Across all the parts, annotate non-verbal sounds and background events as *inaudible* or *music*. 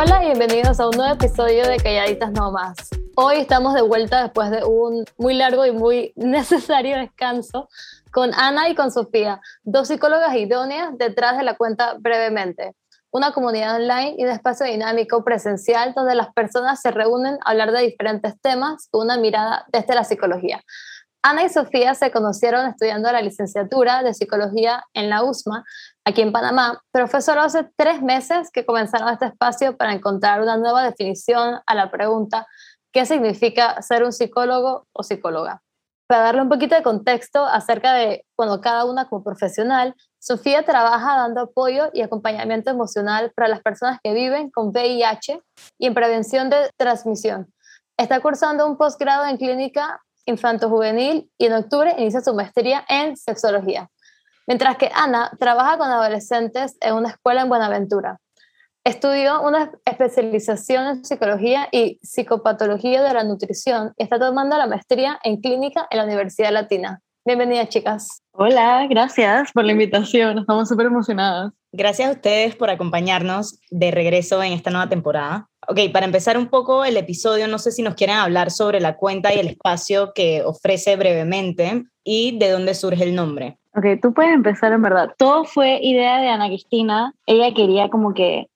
Hola y bienvenidos a un nuevo episodio de Calladitas No Más. Hoy estamos de vuelta después de un muy largo y muy *laughs* necesario descanso con Ana y con Sofía, dos psicólogas idóneas detrás de la cuenta Brevemente, una comunidad online y un espacio dinámico presencial donde las personas se reúnen a hablar de diferentes temas con una mirada desde la psicología. Ana y Sofía se conocieron estudiando la licenciatura de psicología en la USMA, aquí en Panamá, pero fue solo hace tres meses que comenzaron este espacio para encontrar una nueva definición a la pregunta ¿qué significa ser un psicólogo o psicóloga? Para darle un poquito de contexto acerca de, cuando cada una como profesional, Sofía trabaja dando apoyo y acompañamiento emocional para las personas que viven con VIH y en prevención de transmisión. Está cursando un posgrado en clínica infanto-juvenil y en octubre inicia su maestría en sexología. Mientras que Ana trabaja con adolescentes en una escuela en Buenaventura. Estudió una especialización en psicología y psicopatología de la nutrición y está tomando la maestría en clínica en la Universidad Latina. Bienvenidas, chicas. Hola, gracias por la invitación. Estamos súper emocionadas. Gracias a ustedes por acompañarnos de regreso en esta nueva temporada. Ok, para empezar un poco el episodio, no sé si nos quieren hablar sobre la cuenta y el espacio que ofrece brevemente y de dónde surge el nombre. Ok, tú puedes empezar en verdad. Todo fue idea de Ana Cristina. Ella quería como que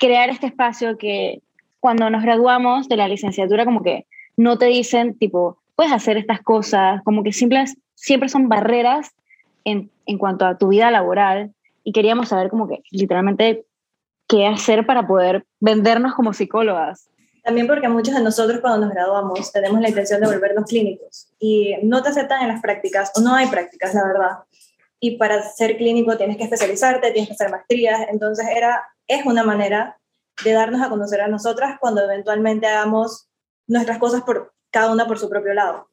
crear este espacio que cuando nos graduamos de la licenciatura como que no te dicen tipo, puedes hacer estas cosas, como que simples, siempre son barreras en, en cuanto a tu vida laboral y queríamos saber como que literalmente qué hacer para poder vendernos como psicólogas. También porque muchos de nosotros cuando nos graduamos tenemos la intención de volvernos clínicos y no te aceptan en las prácticas o no hay prácticas, la verdad. Y para ser clínico tienes que especializarte, tienes que hacer maestrías, entonces era, es una manera de darnos a conocer a nosotras cuando eventualmente hagamos nuestras cosas por cada una por su propio lado.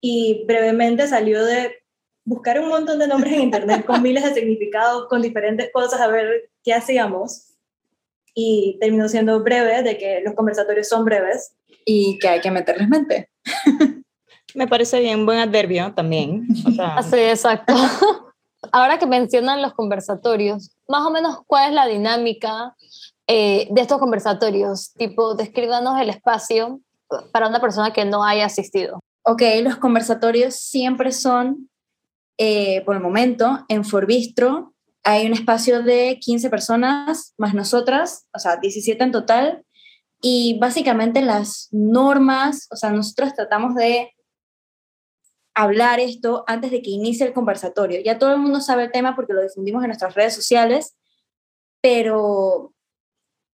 Y brevemente salió de buscar un montón de nombres en internet con miles de significados, con diferentes cosas, a ver qué hacíamos y terminó siendo breve, de que los conversatorios son breves. Y que hay que meterles mente. Me parece bien, buen adverbio también. O *laughs* exacto. *laughs* Ahora que mencionan los conversatorios, más o menos, ¿cuál es la dinámica eh, de estos conversatorios? Tipo, descríbanos el espacio para una persona que no haya asistido. Ok, los conversatorios siempre son, eh, por el momento, en Forbistro, hay un espacio de 15 personas más nosotras, o sea, 17 en total, y básicamente las normas, o sea, nosotros tratamos de hablar esto antes de que inicie el conversatorio. Ya todo el mundo sabe el tema porque lo difundimos en nuestras redes sociales, pero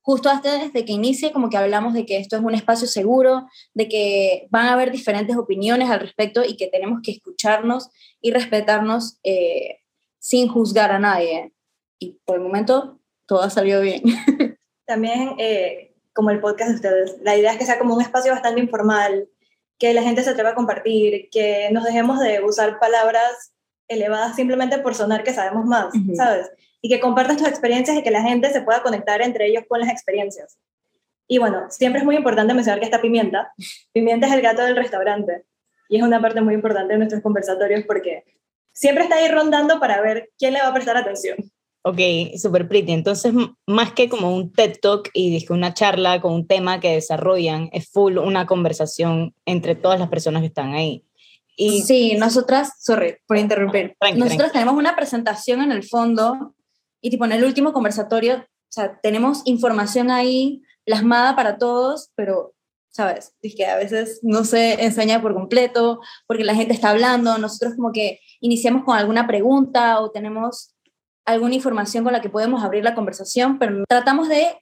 justo antes de que inicie, como que hablamos de que esto es un espacio seguro, de que van a haber diferentes opiniones al respecto y que tenemos que escucharnos y respetarnos eh, sin juzgar a nadie. Y por el momento todo ha salido bien. *laughs* También, eh, como el podcast de ustedes, la idea es que sea como un espacio bastante informal, que la gente se atreva a compartir, que nos dejemos de usar palabras elevadas simplemente por sonar que sabemos más, ¿sabes? Y que compartas tus experiencias y que la gente se pueda conectar entre ellos con las experiencias. Y bueno, siempre es muy importante mencionar que está Pimienta. Pimienta es el gato del restaurante. Y es una parte muy importante de nuestros conversatorios porque siempre está ahí rondando para ver quién le va a prestar atención. Ok, super pretty. Entonces, más que como un TED Talk y una charla con un tema que desarrollan, es full una conversación entre todas las personas que están ahí. Y sí, nosotras, sorry por interrumpir, nosotros tenemos una presentación en el fondo y tipo en el último conversatorio, o sea, tenemos información ahí plasmada para todos, pero ¿sabes? Es que a veces no se enseña por completo porque la gente está hablando, nosotros como que iniciamos con alguna pregunta o tenemos alguna información con la que podemos abrir la conversación, pero tratamos de,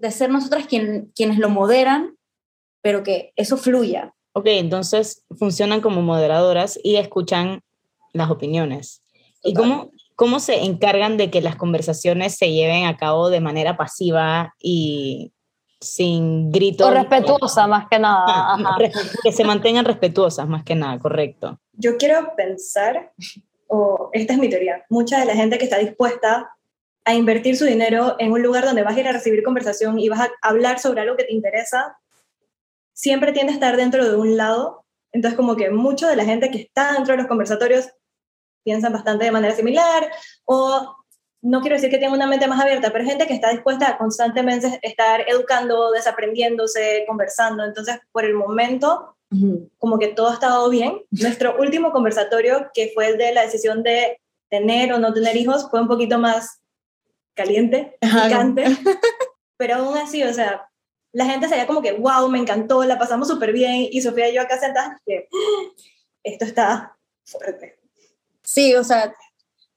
de ser nosotras quien, quienes lo moderan, pero que eso fluya. Ok, entonces funcionan como moderadoras y escuchan las opiniones. ¿Y cómo, cómo se encargan de que las conversaciones se lleven a cabo de manera pasiva y sin gritos. O respetuosa, más que nada. *laughs* Ah, que se mantengan respetuosas, más que nada, correcto. Yo quiero pensar, o esta es mi teoría, mucha de la gente que está dispuesta a invertir su dinero en un lugar donde vas a ir a recibir conversación y vas a hablar sobre algo que te interesa, siempre tiende a estar dentro de un lado. Entonces, como que mucha de la gente que está dentro de los conversatorios piensan bastante de manera similar o no quiero decir que tenga una mente más abierta, pero gente que está dispuesta a constantemente estar educando, desaprendiéndose, conversando. Entonces, por el momento, como que todo ha estado bien. *laughs* Nuestro último conversatorio, que fue el de la decisión de tener o no tener hijos, fue un poquito más caliente, picante, *laughs* pero aún así, o sea, la gente sería como que, wow, me encantó, la pasamos súper bien, y Sofía y yo acá sentadas, que esto está fuerte. Sí, o sea,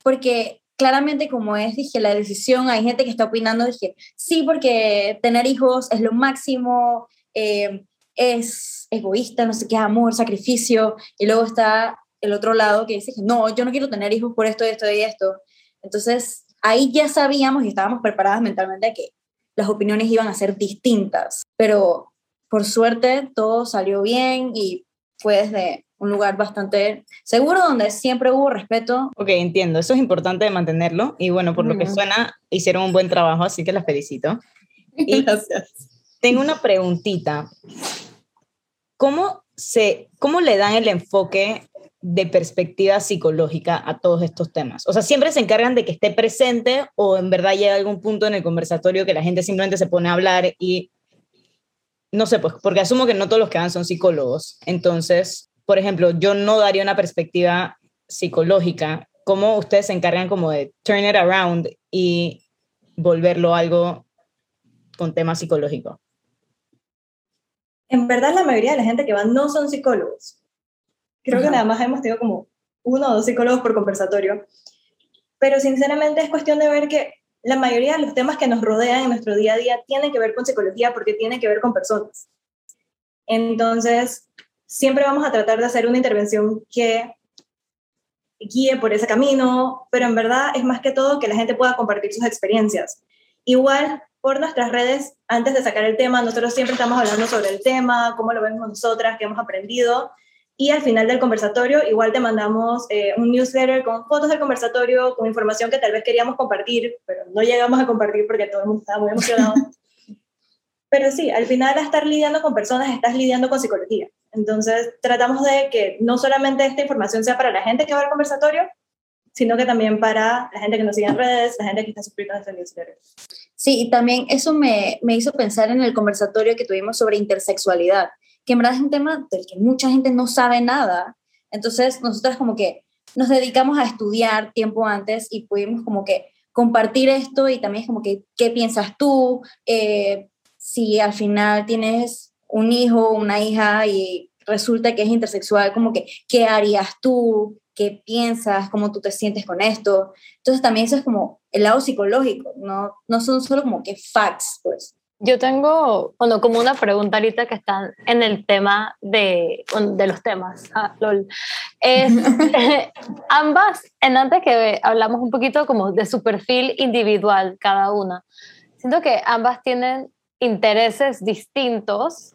porque claramente como es, dije, la decisión, hay gente que está opinando, dije, sí, porque tener hijos es lo máximo, eh, es egoísta, no sé qué, amor, sacrificio, y luego está el otro lado que dice, no, yo no quiero tener hijos por esto, esto y esto. Entonces, ahí ya sabíamos y estábamos preparadas mentalmente de que las opiniones iban a ser distintas, pero por suerte todo salió bien y fue desde un lugar bastante seguro donde siempre hubo respeto. Ok, entiendo, eso es importante de mantenerlo y bueno, por lo que suena, hicieron un buen trabajo, así que las felicito. *laughs* Y Gracias. Tengo una preguntita. ¿Cómo, se, ¿Cómo le dan el enfoque de perspectiva psicológica a todos estos temas? O sea, ¿siempre se encargan de que esté presente o en verdad llega algún punto en el conversatorio que la gente simplemente se pone a hablar y no sé, pues porque asumo que no todos los que van son psicólogos. Entonces, por ejemplo, yo no daría una perspectiva psicológica. ¿Cómo ustedes se encargan como de turn it around y volverlo algo con tema psicológico? En verdad, la mayoría de la gente que va no son psicólogos. Creo que nada más hemos tenido como uno o dos psicólogos por conversatorio. Pero sinceramente es cuestión de ver que la mayoría de los temas que nos rodean en nuestro día a día tienen que ver con psicología porque tienen que ver con personas. Entonces, siempre vamos a tratar de hacer una intervención que guíe por ese camino, pero en verdad es más que todo que la gente pueda compartir sus experiencias. Igual, por nuestras redes, antes de sacar el tema, nosotros siempre estamos hablando sobre el tema, cómo lo vemos nosotras, qué hemos aprendido, y al final del conversatorio, igual te mandamos eh, un newsletter con fotos del conversatorio, con información que tal vez queríamos compartir, pero no llegamos a compartir porque todo el mundo estaba muy emocionado. *laughs* pero sí, al final, al estar lidiando con personas, estás lidiando con psicología. Entonces, tratamos de que no solamente esta información sea para la gente que va al conversatorio, sino que también para la gente que nos sigue en redes, la gente que está suscrita a este newsletter. Sí, y también eso me, me hizo pensar en el conversatorio que tuvimos sobre intersexualidad, que en verdad es un tema del que mucha gente no sabe nada. Entonces, nosotras como que nos dedicamos a estudiar tiempo antes y pudimos como que compartir esto y también es como que, ¿qué piensas tú? Eh, si al final tienes un hijo, una hija y resulta que es intersexual, como que, ¿qué harías tú? ¿Qué piensas? ¿Cómo tú te sientes con esto? Entonces también eso es como el lado psicológico, no, no son solo como que facts, pues. Yo tengo, bueno, como una pregunta ahorita que está en el tema de, de los temas, ah, lol. Es, *laughs* *laughs* ambas, en antes que hablamos un poquito como de su perfil individual cada una, siento que ambas tienen intereses distintos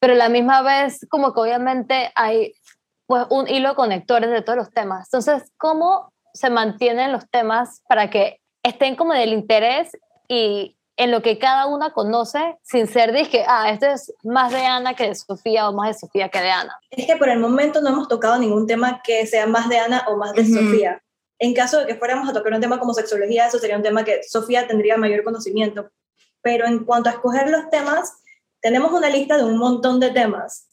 pero a la misma vez como que obviamente hay pues un hilo conector de todos los temas. Entonces, ¿cómo se mantienen los temas para que estén como del interés y en lo que cada una conoce sin ser que ah, esto es más de Ana que de Sofía o más de Sofía que de Ana? Es que por el momento no hemos tocado ningún tema que sea más de Ana o más de Sofía. En caso de que fuéramos a tocar un tema como sexología, eso sería un tema que Sofía tendría mayor conocimiento. Pero en cuanto a escoger los temas, tenemos una lista de un montón de temas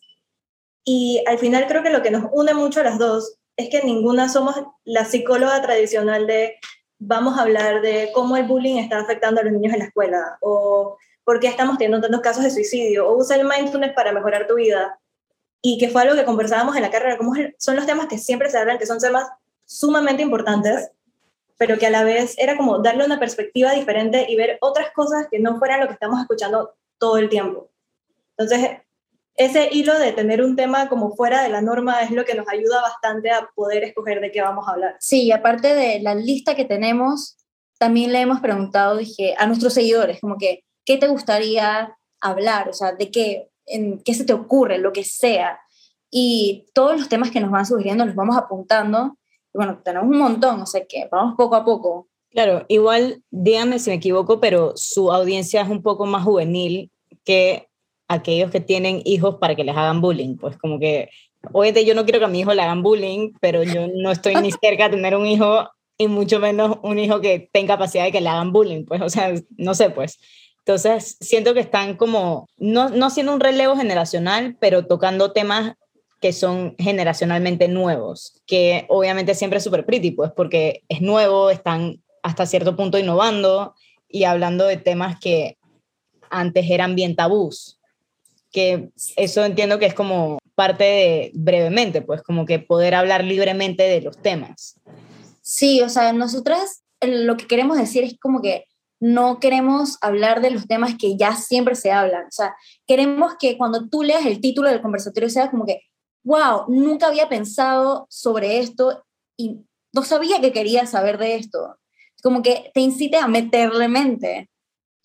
y al final creo que lo que nos une mucho a las dos es que ninguna somos la psicóloga tradicional de vamos a hablar de cómo el bullying está afectando a los niños en la escuela o por qué estamos teniendo tantos casos de suicidio o usa el mindfulness para mejorar tu vida y que fue algo que conversábamos en la carrera, como son los temas que siempre se hablan, que son temas sumamente importantes, pero que a la vez era como darle una perspectiva diferente y ver otras cosas que no fueran lo que estamos escuchando todo el tiempo. Entonces, ese hilo de tener un tema como fuera de la norma es lo que nos ayuda bastante a poder escoger de qué vamos a hablar. Sí, aparte de la lista que tenemos, también le hemos preguntado dije, a nuestros seguidores, como que, ¿qué te gustaría hablar? O sea, ¿de qué, en, qué se te ocurre? Lo que sea. Y todos los temas que nos van sugiriendo los vamos apuntando. Y bueno, tenemos un montón, o sea que vamos poco a poco. Claro, igual, díganme si me equivoco, pero su audiencia es un poco más juvenil que aquellos que tienen hijos para que les hagan bullying. Pues como que, obviamente yo no quiero que a mi hijo le hagan bullying, pero yo no estoy ni *laughs* cerca de tener un hijo y mucho menos un hijo que tenga capacidad de que le hagan bullying, pues, o sea, no sé, pues. Entonces, siento que están como, no, no siendo un relevo generacional, pero tocando temas que son generacionalmente nuevos, que obviamente siempre es súper pretty, pues, porque es nuevo, están hasta cierto punto innovando y hablando de temas que antes eran bien tabús, que eso entiendo que es como parte de brevemente, pues como que poder hablar libremente de los temas. Sí, o sea, nosotras lo que queremos decir es como que no queremos hablar de los temas que ya siempre se hablan, o sea, queremos que cuando tú leas el título del conversatorio sea como que, wow, nunca había pensado sobre esto y no sabía que quería saber de esto. Como que te incite a meterle mente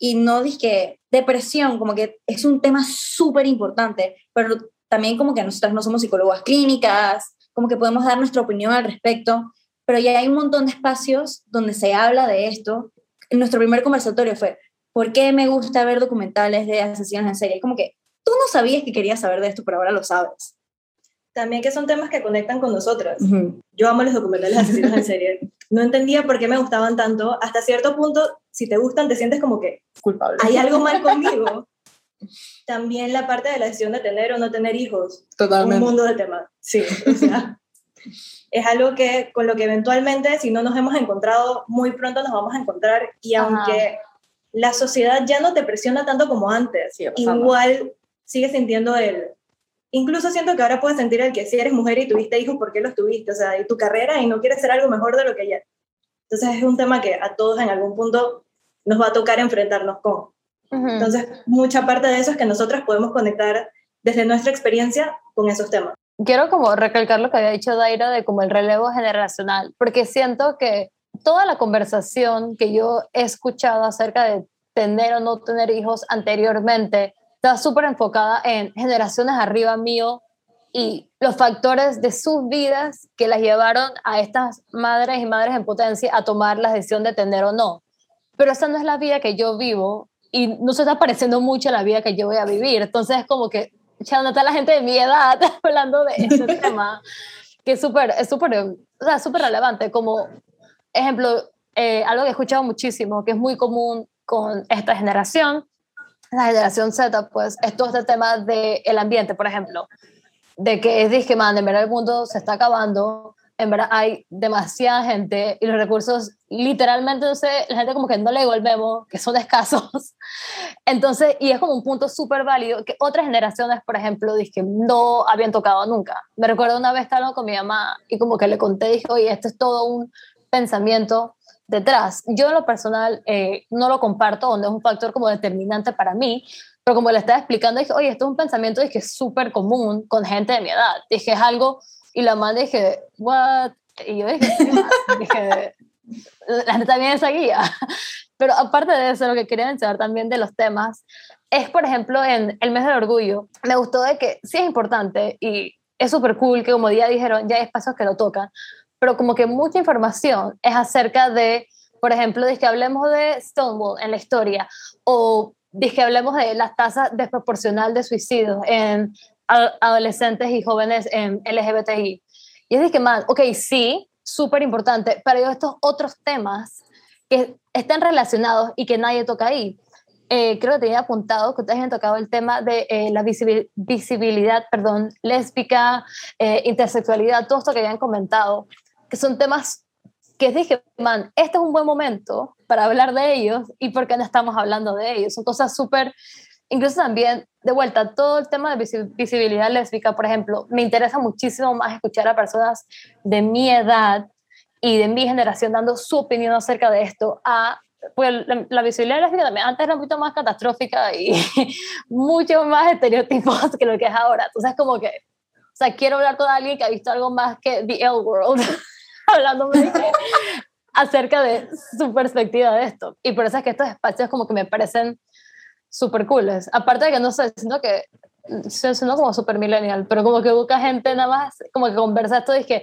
y no dije depresión, como que es un tema súper importante, pero también como que nosotras no somos psicólogas clínicas, como que podemos dar nuestra opinión al respecto, pero ya hay un montón de espacios donde se habla de esto. Nuestro primer conversatorio fue, ¿por qué me gusta ver documentales de asesinos en serie? Como que tú no sabías que querías saber de esto, pero ahora lo sabes. También que son temas que conectan con nosotras. Yo amo los documentales de asesinos en serie. *laughs* No entendía por qué me gustaban tanto. Hasta cierto punto, si te gustan, te sientes como que culpable. Hay algo mal *laughs* conmigo. También la parte de la decisión de tener o no tener hijos. Totalmente. Un mundo de temas. Sí, o sea, *laughs* es algo que con lo que eventualmente, si no nos hemos encontrado, muy pronto nos vamos a encontrar. Y aunque la sociedad ya no te presiona tanto como antes, igual sigue sintiendo el incluso siento que ahora puedes sentir el que si eres mujer y tuviste hijos, ¿por qué los tuviste? O sea, y tu carrera y no quieres ser algo mejor de lo que ya. Entonces es un tema que a todos en algún punto nos va a tocar enfrentarnos con. Entonces, mucha parte de eso es que nosotros podemos conectar desde nuestra experiencia con esos temas. Quiero como recalcar lo que había dicho Daira de como el relevo generacional, porque siento que toda la conversación que yo he escuchado acerca de tener o no tener hijos anteriormente está súper enfocada en generaciones arriba mío y los factores de sus vidas que las llevaron a estas madres y madres en potencia a tomar la decisión de tener o no. Pero esa no es la vida que yo vivo y no se está pareciendo mucho a la vida que yo voy a vivir. Entonces es como que, ya no está la gente de mi edad *laughs* hablando de ese *laughs* tema, que es súper, es súper, o sea, súper relevante. Como ejemplo, eh, algo que he escuchado muchísimo, que es muy común con esta generación, la generación Z, pues es todo este tema del el ambiente, por ejemplo, de que es dije, man, en verdad el mundo se está acabando, en verdad hay demasiada gente y los recursos literalmente, sé, la gente como que no le devolvemos, que son escasos. *laughs* Entonces, y es como un punto súper válido que otras generaciones, por ejemplo, dije, no habían tocado nunca. Me recuerdo una vez estaba con mi mamá y como que le conté, dije, oye, esto es todo un pensamiento detrás. Yo en lo personal eh, no lo comparto, donde es un factor como determinante para mí, pero como le estaba explicando, dije, oye, esto es un pensamiento dije, súper común con gente de mi edad. Dije, es algo, y la madre dije, what? Y yo dije, *laughs* dije la gente también esa guía. Pero aparte de eso, lo que quería mencionar también de los temas es, por ejemplo, en el mes del orgullo, me gustó de que sí es importante y es súper cool que como ya dijeron, ya hay espacios que lo tocan, pero como que mucha información es acerca de, por ejemplo, de que hablemos de Stonewall en la historia, o de que hablemos de la tasa desproporcional de suicidios en adolescentes y jóvenes en LGBTI. Y es que, man, ok, sí, súper importante, pero estos otros temas que están relacionados y que nadie toca ahí. Eh, creo que tenía apuntado que ustedes han tocado el tema de eh, la visibilidad, perdón, lésbica, eh, intersexualidad, todo esto que habían comentado que son temas que dije, man, este es un buen momento para hablar de ellos y por qué no estamos hablando de ellos. Son cosas súper, incluso también, de vuelta, todo el tema de visibilidad lésbica, por ejemplo, me interesa muchísimo más escuchar a personas de mi edad y de mi generación dando su opinión acerca de esto a pues la, visibilidad lésbica también antes era un poquito más catastrófica y *laughs* mucho más estereotipos que lo que es ahora. Entonces, como que, o sea, quiero hablar con alguien que ha visto algo más que The L World. *laughs* *laughs* hablando acerca de su perspectiva de esto. Y por eso es que estos espacios como que me parecen súper cooles. Aparte de que, no sé, siento que suena como super millennial, pero como que busca gente nada más, como que conversa esto, que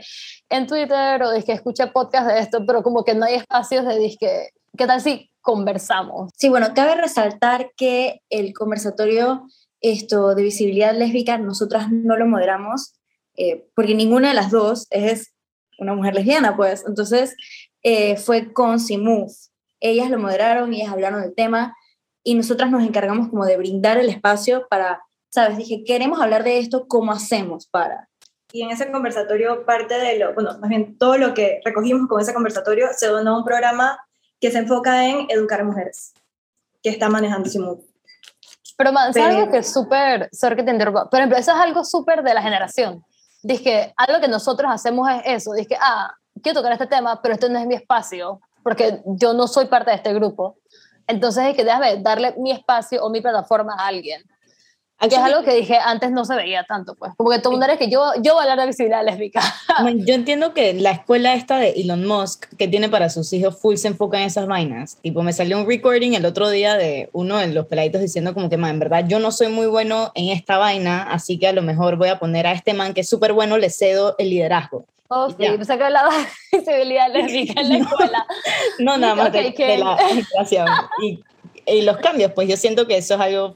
en Twitter o que escucha podcast de esto, pero como que no hay espacios de disque, ¿qué tal si conversamos? Sí, bueno, cabe resaltar que el conversatorio esto de visibilidad lésbica nosotras no lo moderamos, eh, porque ninguna de las dos es una mujer lesbiana, pues. Entonces, eh, fue con Simuf. Ellas lo moderaron, ellas hablaron del tema y nosotras nos encargamos como de brindar el espacio para, ¿sabes? Dije, queremos hablar de esto, ¿cómo hacemos para? Y en ese conversatorio, parte de lo, bueno, más bien todo lo que recogimos con ese conversatorio se donó a un programa que se enfoca en educar a mujeres, que está manejando Simuf. Pero, man, ¿sabes algo que es súper, sorry que te interrumpa, ejemplo, eso es algo súper de la generación. Dice algo que nosotros hacemos es eso, dice ah, quiero tocar este tema, pero este no es mi espacio, porque yo no soy parte de este grupo. Entonces es que déjame darle mi espacio o mi plataforma a alguien. Que es algo que dije antes no se veía tanto, pues. Como que todo el mundo era que yo, yo voy a hablar de visibilidad lésbica. *laughs* yo entiendo que la escuela esta de Elon Musk que tiene para sus hijos full se enfoca en esas vainas. Tipo, me salió un recording el otro día de uno de los peladitos diciendo como que, man, en verdad yo no soy muy bueno en esta vaina, así que a lo mejor voy a poner a este man que es súper bueno, le cedo el liderazgo. Oh, sí, pensé que hablaba de visibilidad *laughs* lésbica en la escuela. no, nada más de, la educación. Y, y los cambios, pues yo siento que eso es algo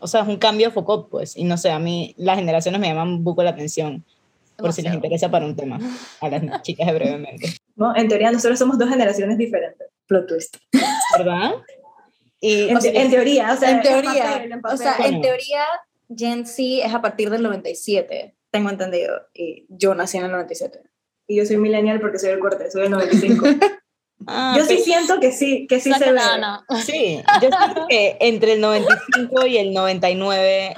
o sea, es un cambio de foco, pues, y no sé, a mí las generaciones me llaman un poco la atención, por si les interesa para un tema, a las *laughs* chicas de brevemente. No, en teoría nosotros somos dos generaciones diferentes. Plot twist. ¿Verdad? Y, en, teoría, o sea, en teoría, o sea, en teoría, Gen Z es a partir del 97, tengo entendido, y yo nací en el 97. Y yo soy millennial porque soy del corte, soy del 95. *laughs* Ah, yo sí siento que sí, que sí se ve. Sí, yo siento que entre el 95 y el 99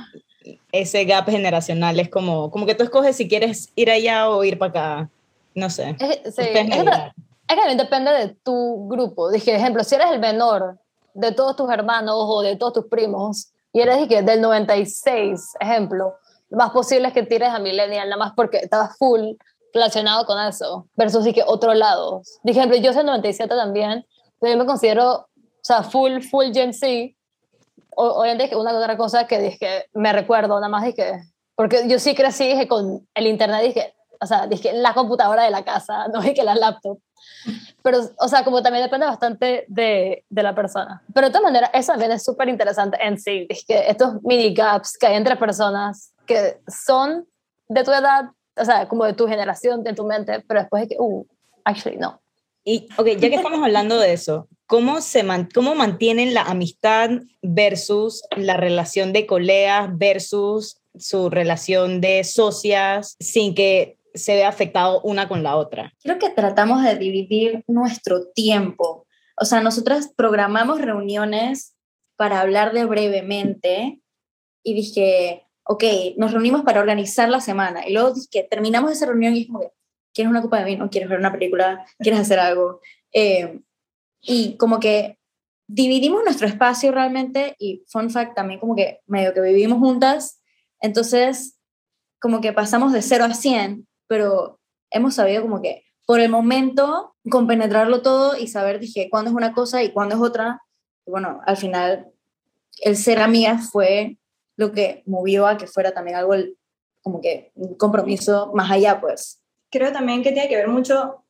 ese gap generacional es como, como que tú escoges si quieres ir allá o ir para acá. No sé. Es, sí, es, que también depende de tu grupo. Dije, ejemplo, si eres el menor de todos tus hermanos o de todos tus primos y eres dije, del 96, ejemplo, lo más posible es que tires a millennial nada más porque estabas full relacionado con eso, versus y que otro lado. Por ejemplo, yo soy 97 también, pero yo me considero, o sea, full, full Gen Z. Obviamente que una otra cosa que dije, me recuerdo, nada más dije, porque yo sí crecí dije, con el internet, dije, o sea, dije, la computadora de la casa, *laughs* no dije la laptop. Pero, o sea, como también depende bastante de, de la persona. Pero de todas maneras, eso también es súper interesante en sí, que estos mini gaps que hay entre personas que son de tu edad, o sea, como de tu generación, de tu mente, pero después de que, uh, actually no. Y, ok, ya que *laughs* estamos hablando de eso, ¿cómo, se man, ¿cómo mantienen la amistad versus la relación de colegas versus su relación de socias sin que se vea afectado una con la otra? Creo que tratamos de dividir nuestro tiempo. O sea, nosotras programamos reuniones para hablar de brevemente y dije, ok, nos reunimos para organizar la semana. Y luego que terminamos esa reunión y es como ¿quieres una copa de vino? ¿Quieres ver una película? ¿Quieres hacer algo? Eh, y como que dividimos nuestro espacio realmente y fun fact también como que medio que vivimos juntas, entonces como que pasamos de 0 a 100, pero hemos sabido como que por el momento compenetrarlo todo y saber dije cuándo es una cosa y cuándo es otra. Y bueno, al final el ser amigas fue lo que movió a que fuera también algo como que un compromiso más allá, pues. Creo también que tiene que ver mucho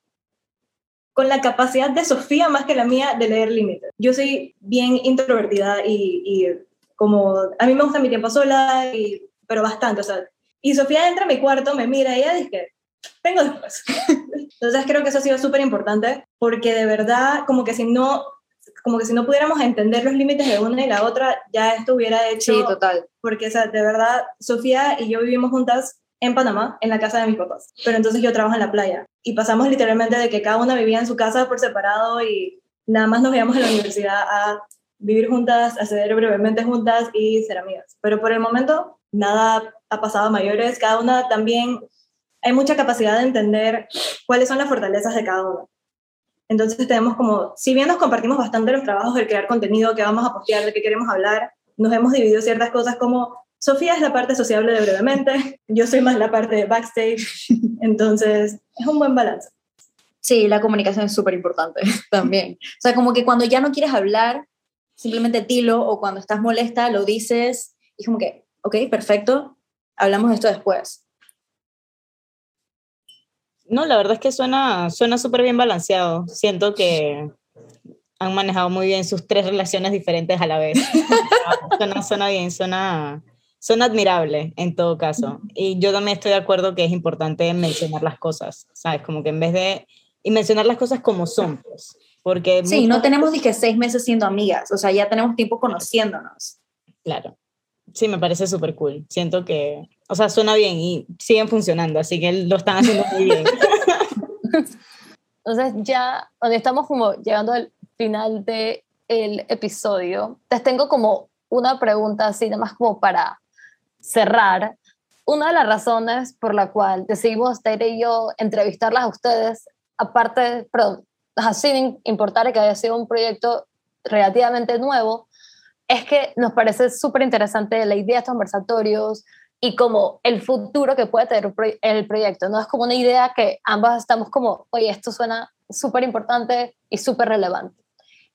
con la capacidad de Sofía más que la mía de leer límites. Yo soy bien introvertida y, como a mí me gusta mi tiempo sola, y, pero bastante, o sea, y Sofía entra a mi cuarto, me mira y ella dice, vengo después. *laughs* Entonces creo que eso ha sido súper importante porque de verdad como que si no como que si no pudiéramos entender los límites de una y la otra, ya esto hubiera hecho... Sí, total. Porque, o sea, de verdad, Sofía y yo vivimos juntas en Panamá, en la casa de mis papás. Pero entonces yo trabajo en la playa. Y pasamos literalmente de que cada una vivía en su casa por separado y nada más nos veíamos en la universidad a vivir juntas, a ceder brevemente juntas y ser amigas. Pero por el momento, nada ha pasado a mayores. Cada una también... Hay mucha capacidad de entender cuáles son las fortalezas de cada una. Entonces tenemos como, si bien nos compartimos bastante los trabajos del crear contenido que vamos a postear, de qué queremos hablar, nos hemos dividido ciertas cosas como Sofía es la parte sociable de brevemente, yo soy más la parte de backstage, *laughs* entonces es un buen balance. Sí, la comunicación es súper importante *laughs* también. O sea, como que cuando ya no quieres hablar, simplemente dilo o cuando estás molesta, lo dices y como que, ok, perfecto, hablamos de esto después. No, la verdad es que suena suena súper bien balanceado. Siento que han manejado muy bien sus tres relaciones diferentes a la vez. *laughs* suena, suena bien, suena, suena admirable en todo caso. Y yo también estoy de acuerdo que es importante mencionar las cosas, ¿sabes? Como que en vez de y mencionar las cosas como son, pues, porque... Sí, no tenemos que seis meses siendo amigas, o sea, ya tenemos tiempo conociéndonos. Claro. Sí, me parece súper cool. Siento que, o sea, suena bien y siguen funcionando, así que lo están haciendo muy bien. *laughs* Entonces ya, donde estamos como llegando al final del el episodio, les tengo como una pregunta así, nada más como para cerrar. Una de las razones por la cual decidimos, Taylor y yo, entrevistarlas a ustedes, aparte, perdón, sin importar que haya sido un proyecto relativamente nuevo, es que nos parece súper interesante la idea de estos conversatorios y como el futuro que puede tener el proyecto, ¿no? Es como una idea que ambas estamos como, oye, esto suena súper importante y súper relevante.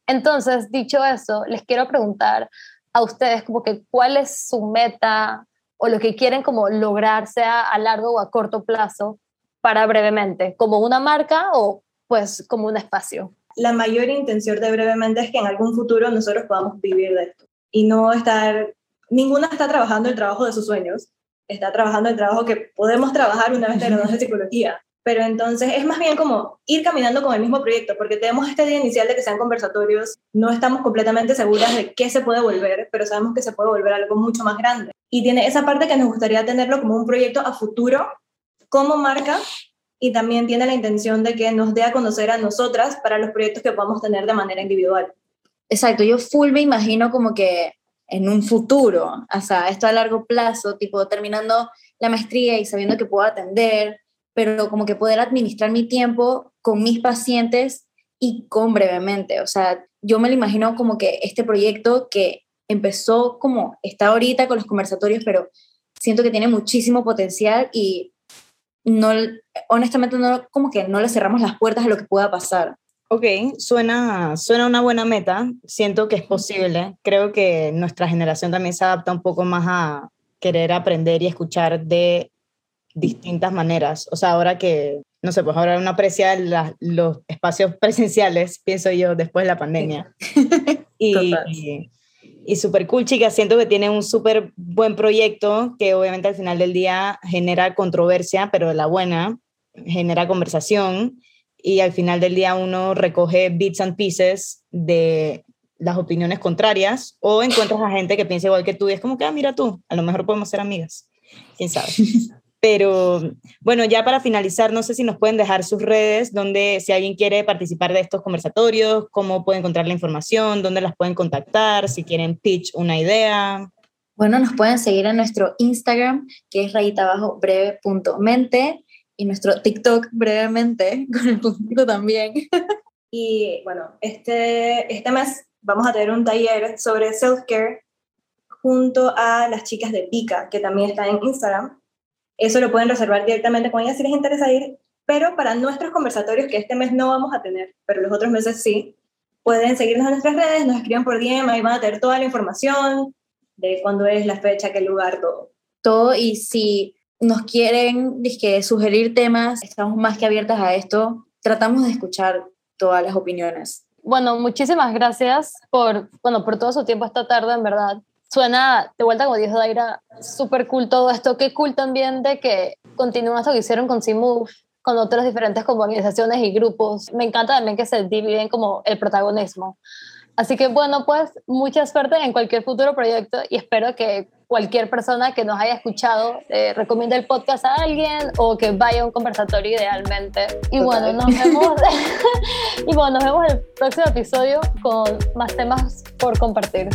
Entonces, dicho eso, les quiero preguntar a ustedes como que cuál es su meta o lo que quieren como lograr, sea a largo o a corto plazo, para brevemente, como una marca o pues como un espacio. La mayor intención de brevemente es que en algún futuro nosotros podamos vivir de esto y no estar, ninguna está trabajando el trabajo de sus sueños, está trabajando el trabajo que podemos trabajar una vez terminamos de psicología. Pero entonces es más bien como ir caminando con el mismo proyecto, porque tenemos esta idea inicial de que sean conversatorios, no estamos completamente seguras de qué se puede volver, pero sabemos que se puede volver algo mucho más grande. Y tiene esa parte que nos gustaría tenerlo como un proyecto a futuro, como marca, y también tiene la intención de que nos dé a conocer a nosotras para los proyectos que podamos tener de manera individual. Exacto, yo full me imagino como que en un futuro, o sea, esto a largo plazo, tipo terminando la maestría y sabiendo que puedo atender, pero como que poder administrar mi tiempo con mis pacientes y con brevemente, o sea, yo me lo imagino como que este proyecto que empezó como está ahorita con los conversatorios, pero siento que tiene muchísimo potencial y no, honestamente no, como que no le cerramos las puertas a lo que pueda pasar. Ok, suena, suena una buena meta, siento que es posible, creo que nuestra generación también se adapta un poco más a querer aprender y escuchar de distintas maneras, o sea, ahora que, no sé, pues ahora uno aprecia los espacios *laughs* presenciales, pienso yo, después de la pandemia. *laughs* y, y, y súper cool, chicas, siento que tiene un súper buen proyecto que obviamente al final del día genera controversia, pero de la buena, genera conversación y al final del día uno recoge bits and pieces de las opiniones contrarias o encuentras a gente que piensa igual que tú y es como que, ah, mira tú, a lo mejor podemos ser amigas, quién sabe. *laughs* Pero bueno, ya para finalizar, no sé si nos pueden dejar sus redes, donde si alguien quiere participar de estos conversatorios, cómo puede encontrar la información, dónde las pueden contactar, si quieren pitch una idea. Bueno, nos pueden seguir en nuestro Instagram, que es rayita abajo breve.mente y nuestro TikTok brevemente, *laughs* con el puntito también. Y bueno, este, este mes vamos a tener un taller sobre self-care junto a las chicas de Pica, que también están en Instagram. Eso lo pueden reservar directamente con ellas si les interesa ir, pero para nuestros conversatorios, que este mes no vamos a tener, pero los otros meses sí, pueden seguirnos en nuestras redes, nos escriban por DM, ahí van a tener toda la información de cuándo es la fecha, qué lugar, todo. Todo, y si nos quieren que sugerir temas, estamos más que abiertas a esto. Tratamos de escuchar todas las opiniones. Bueno, muchísimas gracias por, bueno, por todo su tiempo esta tarde, en verdad. Suena, de vuelta como dijo Daira, súper cool todo esto. Qué cool también de que continúan esto que hicieron con C-Move, con otras diferentes como organizaciones y grupos. Me encanta también que se dividen como el protagonismo. Así que bueno, pues mucha suerte en cualquier futuro proyecto y espero que cualquier persona que nos haya escuchado eh, recomiende el podcast a alguien o que vaya a un conversatorio idealmente. Y bueno, nos vemos *laughs* y bueno, nos vemos el próximo episodio con más temas por compartir.